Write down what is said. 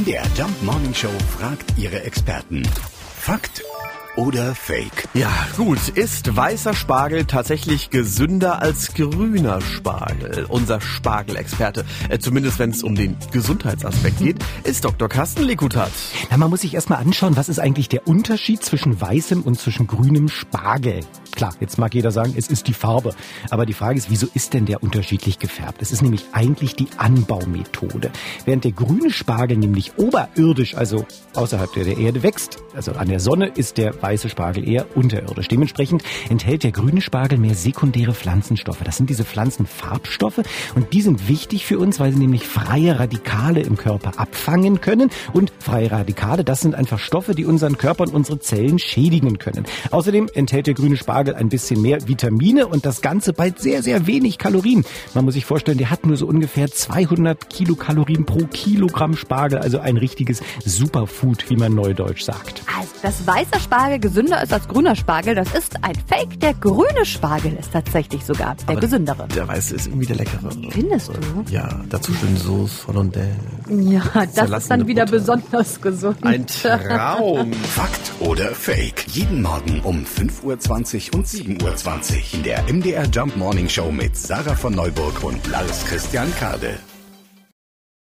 MDR Jump Morning Show fragt ihre Experten. Fakt oder Fake? Ja, gut. Ist weißer Spargel tatsächlich gesünder als grüner Spargel? Unser Spargelexperte, äh, zumindest wenn es um den Gesundheitsaspekt geht, ist Dr. Carsten Lekutat. Na, man muss sich erstmal anschauen, was ist eigentlich der Unterschied zwischen weißem und zwischen grünem Spargel? Klar, jetzt mag jeder sagen, es ist die Farbe. Aber die Frage ist, wieso ist denn der unterschiedlich gefärbt? Es ist nämlich eigentlich die Anbaumethode. Während der grüne Spargel nämlich oberirdisch, also außerhalb der Erde wächst, also an der Sonne, ist der weiße Spargel eher unterirdisch. Dementsprechend enthält der grüne Spargel mehr sekundäre Pflanzenstoffe. Das sind diese Pflanzenfarbstoffe und die sind wichtig für uns, weil sie nämlich freie Radikale im Körper abfangen können. Und freie Radikale, das sind einfach Stoffe, die unseren Körper und unsere Zellen schädigen können. Außerdem enthält der grüne Spargel Spargel ein bisschen mehr Vitamine und das Ganze bei sehr, sehr wenig Kalorien. Man muss sich vorstellen, der hat nur so ungefähr 200 Kilokalorien pro Kilogramm Spargel, also ein richtiges Superfood, wie man neudeutsch sagt. Also, dass weißer Spargel gesünder ist als grüner Spargel, das ist ein Fake. Der grüne Spargel ist tatsächlich sogar der Aber gesündere. Der weiße ist irgendwie der leckere. Findest du? Ja, dazu schön Soße, Hollandaise. Ja, das ist dann wieder Butter. besonders gesund. Ein Traum. Fakt oder Fake? Jeden Morgen um 5.20 Uhr und 7.20 Uhr in der MDR Jump Morning Show mit Sarah von Neuburg und Lars Christian Kade.